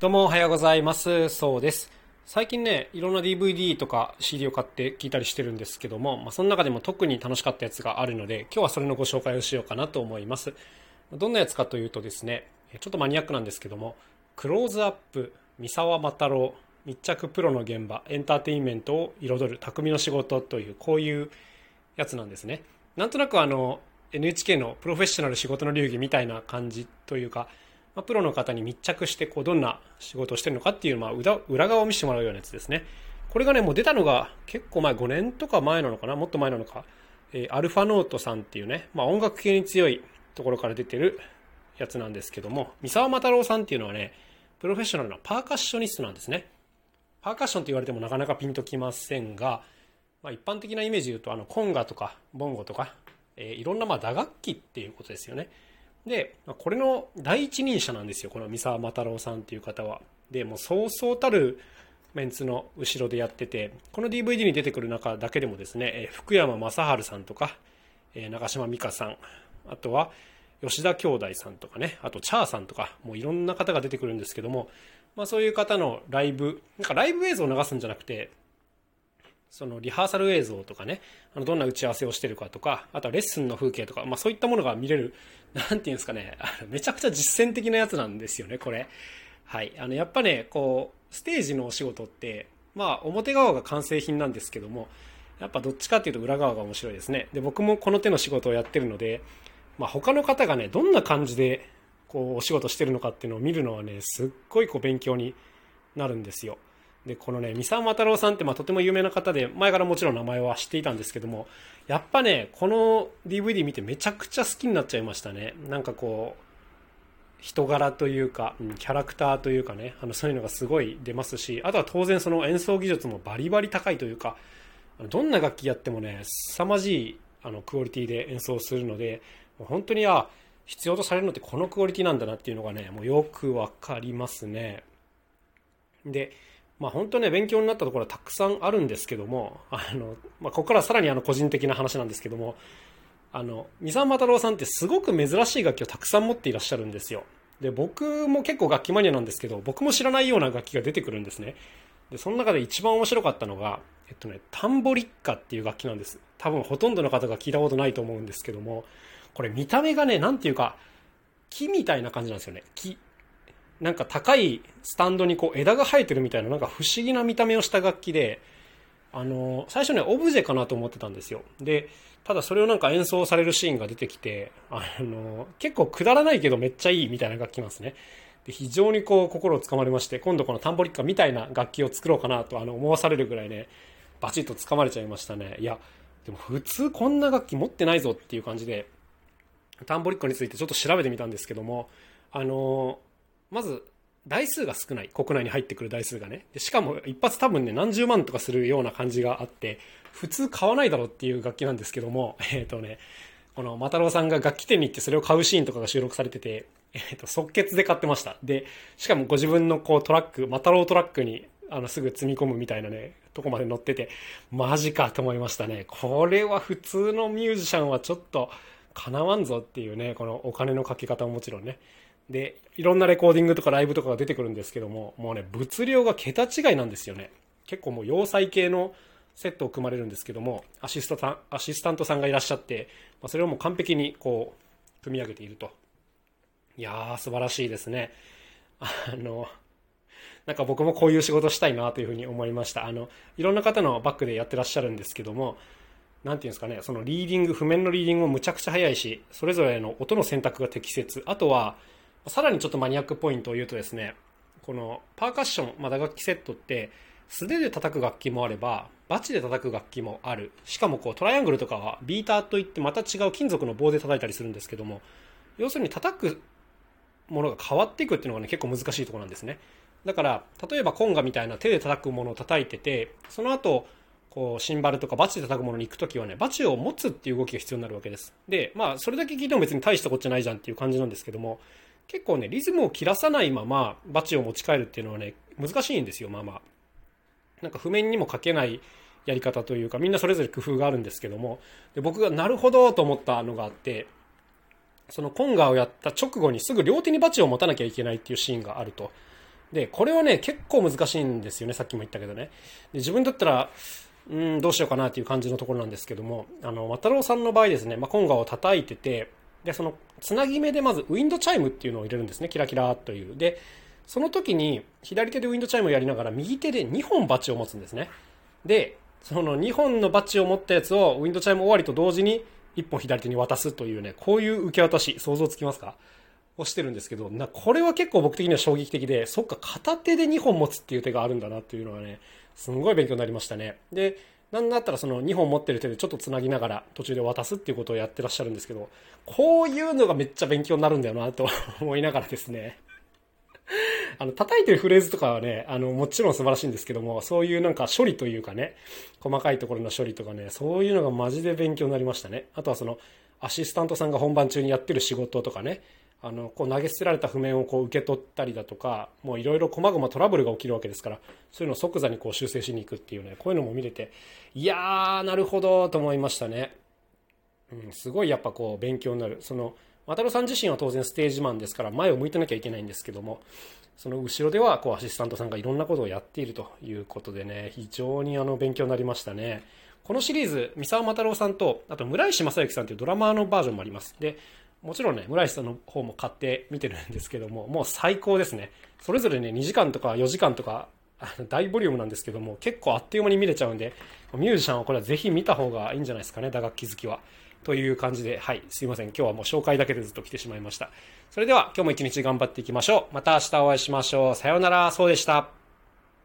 どうもおはようございます。そうです。最近ね、いろんな DVD とか CD を買って聞いたりしてるんですけども、まあ、その中でも特に楽しかったやつがあるので、今日はそれのご紹介をしようかなと思います。どんなやつかというとですね、ちょっとマニアックなんですけども、クローズアップ、三沢又郎、密着プロの現場、エンターテインメントを彩る匠の仕事という、こういうやつなんですね。なんとなくあの、NHK のプロフェッショナル仕事の流儀みたいな感じというか、まあ、プロの方に密着してこうどんな仕事をしてるのかっていう、まあ、裏裏側を見せてもらうようなやつですね。これがね、もう出たのが結構前、5年とか前なのかなもっと前なのか。えーアルファノートさんっていうね、まあ、音楽系に強いところから出てるやつなんですけども、三沢又郎さんっていうのはね、プロフェッショナルなパーカッショニストなんですね。パーカッションって言われてもなかなかピンときませんが、まあ、一般的なイメージで言うと、あの、コンガとか、ボンゴとか、えーいろんなまあ打楽器っていうことですよね。で、これの第一人者なんですよ、この三沢又郎さんっていう方は。で、もうそうそうたるメンツの後ろでやってて、この DVD に出てくる中だけでもですね、福山雅治さんとか、長嶋美香さん、あとは吉田兄弟さんとかね、あとチャーさんとか、もういろんな方が出てくるんですけども、まあそういう方のライブ、なんかライブ映像を流すんじゃなくて、そのリハーサル映像とかね、あのどんな打ち合わせをしてるかとか、あとはレッスンの風景とか、まあそういったものが見れる、なんていうんですかね、あのめちゃくちゃ実践的なやつなんですよね、これ。はい。あの、やっぱね、こう、ステージのお仕事って、まあ表側が完成品なんですけども、やっぱどっちかっていうと裏側が面白いですね。で、僕もこの手の仕事をやってるので、まあ他の方がね、どんな感じで、こう、お仕事してるのかっていうのを見るのはね、すっごいこう勉強になるんですよ。で、このね、三沢又郎さんって、まあ、とても有名な方で、前からもちろん名前は知っていたんですけども、やっぱね、この DVD 見てめちゃくちゃ好きになっちゃいましたね。なんかこう、人柄というか、うんキャラクターというかね、あの、そういうのがすごい出ますし、あとは当然その演奏技術もバリバリ高いというか、どんな楽器やってもね、凄まじい、あの、クオリティで演奏するので、本当に、あ、必要とされるのってこのクオリティなんだなっていうのがね、もうよくわかりますね。で、まあ本当ね、勉強になったところはたくさんあるんですけども、あの、まあここからさらにあの個人的な話なんですけども、あの、三沢又郎さんってすごく珍しい楽器をたくさん持っていらっしゃるんですよ。で、僕も結構楽器マニアなんですけど、僕も知らないような楽器が出てくるんですね。で、その中で一番面白かったのが、えっとね、タンボリッカっていう楽器なんです。多分ほとんどの方が聞いたことないと思うんですけども、これ見た目がね、なんていうか、木みたいな感じなんですよね。木。なんか高いスタンドにこう枝が生えてるみたいななんか不思議な見た目をした楽器で、あの、最初ね、オブジェかなと思ってたんですよ。で、ただそれをなんか演奏されるシーンが出てきて、あの、結構くだらないけどめっちゃいいみたいな楽器なんですね。で、非常にこう心をつかまれまして、今度このタンボリッカみたいな楽器を作ろうかなとあの思わされるぐらいね、バチッとつかまれちゃいましたね。いや、でも普通こんな楽器持ってないぞっていう感じで、タンボリッカについてちょっと調べてみたんですけども、あのまず、台数が少ない。国内に入ってくる台数がね。しかも、一発多分ね、何十万とかするような感じがあって、普通買わないだろうっていう楽器なんですけども、えっ、とね、この、マタロウさんが楽器店に行ってそれを買うシーンとかが収録されてて、えっ、と、即決で買ってました。で、しかもご自分のこうトラック、マタロウトラックに、あの、すぐ積み込むみたいなね、とこまで乗ってて、マジかと思いましたね。これは普通のミュージシャンはちょっと、かなわんぞっていうね、このお金のかけ方ももちろんね。で、いろんなレコーディングとかライブとかが出てくるんですけども、もうね、物量が桁違いなんですよね。結構もう要塞系のセットを組まれるんですけども、アシスタさアシスタントさんがいらっしゃって、まあ、それをもう完璧にこう、組み上げていると。いやー、素晴らしいですね。あの、なんか僕もこういう仕事したいなというふうに思いました。あの、いろんな方のバックでやってらっしゃるんですけども、なんていうんですかね、そのリーディング、譜面のリーディングもむちゃくちゃ早いし、それぞれの音の選択が適切。あとは、さらにちょっとマニアックポイントを言うとですね、このパーカッション、まあ、打楽器セットって、素手で叩く楽器もあれば、バチで叩く楽器もある。しかもこうトライアングルとかはビーターといってまた違う金属の棒で叩いたりするんですけども、要するに叩くものが変わっていくっていうのがね、結構難しいところなんですね。だから、例えばコンガみたいな手で叩くものを叩いてて、その後、こう、シンバルとかバチで叩くものに行くときはね、バチを持つっていう動きが必要になるわけです。で、まあ、それだけ聞いても別に大したことじゃないじゃんっていう感じなんですけども、結構ね、リズムを切らさないままバチを持ち帰るっていうのはね、難しいんですよ、まあまあ。なんか譜面にも書けないやり方というか、みんなそれぞれ工夫があるんですけども、で僕がなるほどと思ったのがあって、そのコンガをやった直後にすぐ両手にバチを持たなきゃいけないっていうシーンがあると。で、これはね、結構難しいんですよね、さっきも言ったけどね。で自分だったら、うん、どうしようかなっていう感じのところなんですけども、あの、渡郎さんの場合ですね、まあ、コンガを叩いてて、で、その、つなぎ目でまずウィンドチャイムっていうのを入れるんですね、キラキラという。で、その時に、左手でウィンドチャイムをやりながら、右手で2本バチを持つんですね。で、その2本のバチを持ったやつを、ウィンドチャイム終わりと同時に、1本左手に渡すというね、こういう受け渡し、想像つきますか？をしてるんですけど、な、これは結構僕的には衝撃的で、そっか、片手で2本持つっていう手があるんだなっていうのがね、すんごい勉強になりましたね。で、なんだったらその2本持ってる手でちょっと繋ぎながら途中で渡すっていうことをやってらっしゃるんですけど、こういうのがめっちゃ勉強になるんだよなと思いながらですね。あの、叩いてるフレーズとかはね、あの、もちろん素晴らしいんですけども、そういうなんか処理というかね、細かいところの処理とかね、そういうのがマジで勉強になりましたね。あとはその、アシスタントさんが本番中にやってる仕事とかね、あのこう投げ捨てられた譜面をこう受け取ったりだとかもういろいろ細々トラブルが起きるわけですからそういうのを即座にこう修正しに行くっていうねこういうのも見れていやーなるほどと思いましたね、うん、すごいやっぱこう勉強になる。その渡郎さん自身は当然ステージマンですから前を向いてなきゃいけないんですけどもその後ろではこうアシスタントさんがいろんなことをやっているということでね非常にあの勉強になりましたね。このシリーズ三沢又郎さんとあと村石正幸さんというドラマーのバージョンもあります。でもちろんね、村石さんの方も買って見てるんですけども、もう最高ですね。それぞれね、2時間とか4時間とか、大ボリュームなんですけども、結構あっという間に見れちゃうんで、ミュージシャンはこれはぜひ見た方がいいんじゃないですかね、打楽器好きは。という感じで、はい、すいません。今日はもう紹介だけでずっと来てしまいました。それでは、今日も一日頑張っていきましょう。また明日お会いしましょう。さようなら、そうでした。